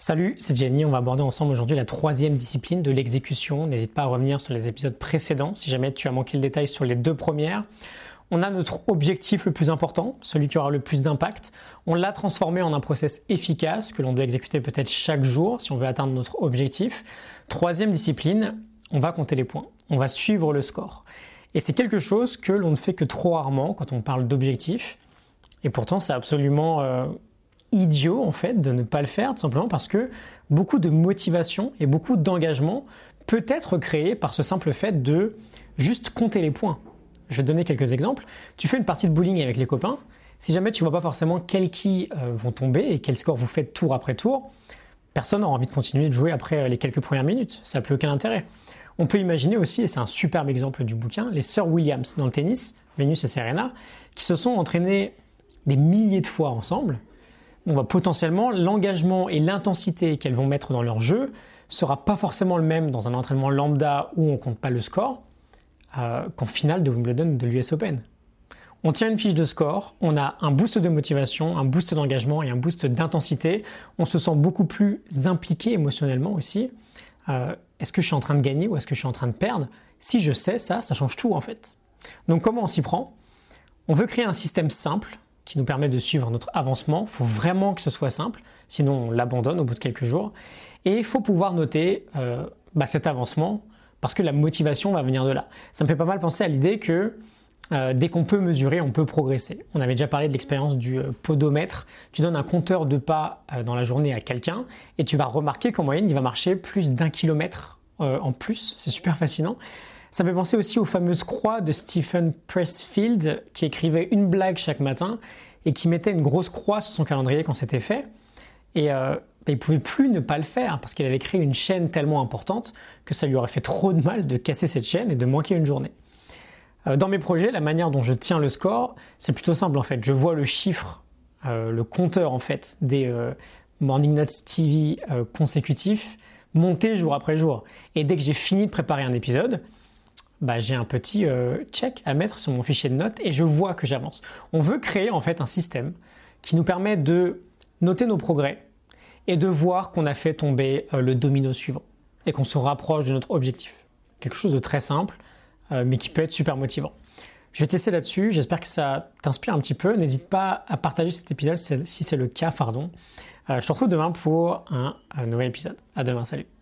Salut, c'est Jenny. On va aborder ensemble aujourd'hui la troisième discipline de l'exécution. N'hésite pas à revenir sur les épisodes précédents si jamais tu as manqué le détail sur les deux premières. On a notre objectif le plus important, celui qui aura le plus d'impact. On l'a transformé en un process efficace que l'on doit exécuter peut-être chaque jour si on veut atteindre notre objectif. Troisième discipline, on va compter les points. On va suivre le score. Et c'est quelque chose que l'on ne fait que trop rarement quand on parle d'objectif. Et pourtant, c'est absolument euh, idiot en fait de ne pas le faire, tout simplement parce que beaucoup de motivation et beaucoup d'engagement peut être créé par ce simple fait de juste compter les points. Je vais te donner quelques exemples. Tu fais une partie de bowling avec les copains. Si jamais tu vois pas forcément quels qui euh, vont tomber et quel score vous faites tour après tour, personne n'aura envie de continuer de jouer après les quelques premières minutes. Ça n'a plus aucun intérêt. On peut imaginer aussi, et c'est un superbe exemple du bouquin, les sœurs Williams dans le tennis, Venus et Serena, qui se sont entraînées des milliers de fois ensemble on va potentiellement l'engagement et l'intensité qu'elles vont mettre dans leur jeu sera pas forcément le même dans un entraînement lambda où on compte pas le score euh, qu'en finale de Wimbledon ou de l'US Open. On tient une fiche de score, on a un boost de motivation, un boost d'engagement et un boost d'intensité. On se sent beaucoup plus impliqué émotionnellement aussi. Euh, est-ce que je suis en train de gagner ou est-ce que je suis en train de perdre? Si je sais ça, ça change tout en fait. Donc comment on s'y prend? On veut créer un système simple qui nous permet de suivre notre avancement. Il faut vraiment que ce soit simple, sinon on l'abandonne au bout de quelques jours. Et il faut pouvoir noter euh, bah, cet avancement parce que la motivation va venir de là. Ça me fait pas mal penser à l'idée que euh, dès qu'on peut mesurer, on peut progresser. On avait déjà parlé de l'expérience du euh, podomètre. Tu donnes un compteur de pas dans la journée à quelqu'un et tu vas remarquer qu'en moyenne, il va marcher plus d'un kilomètre en plus. C'est super fascinant. Ça me fait penser aussi aux fameuses croix de Stephen Pressfield qui écrivait une blague chaque matin et qui mettait une grosse croix sur son calendrier quand c'était fait. Et euh, bah, il pouvait plus ne pas le faire parce qu'il avait créé une chaîne tellement importante que ça lui aurait fait trop de mal de casser cette chaîne et de manquer une journée. Euh, dans mes projets, la manière dont je tiens le score, c'est plutôt simple en fait. Je vois le chiffre, euh, le compteur en fait des Morning Notes TV consécutifs monter jour après jour. Et dès que j'ai fini de préparer un épisode, bah, j'ai un petit euh, check à mettre sur mon fichier de notes et je vois que j'avance. On veut créer en fait un système qui nous permet de noter nos progrès et de voir qu'on a fait tomber euh, le domino suivant et qu'on se rapproche de notre objectif. Quelque chose de très simple, euh, mais qui peut être super motivant. Je vais te laisser là-dessus. J'espère que ça t'inspire un petit peu. N'hésite pas à partager cet épisode si c'est le cas. Pardon. je te retrouve demain pour un nouvel épisode. À demain. Salut.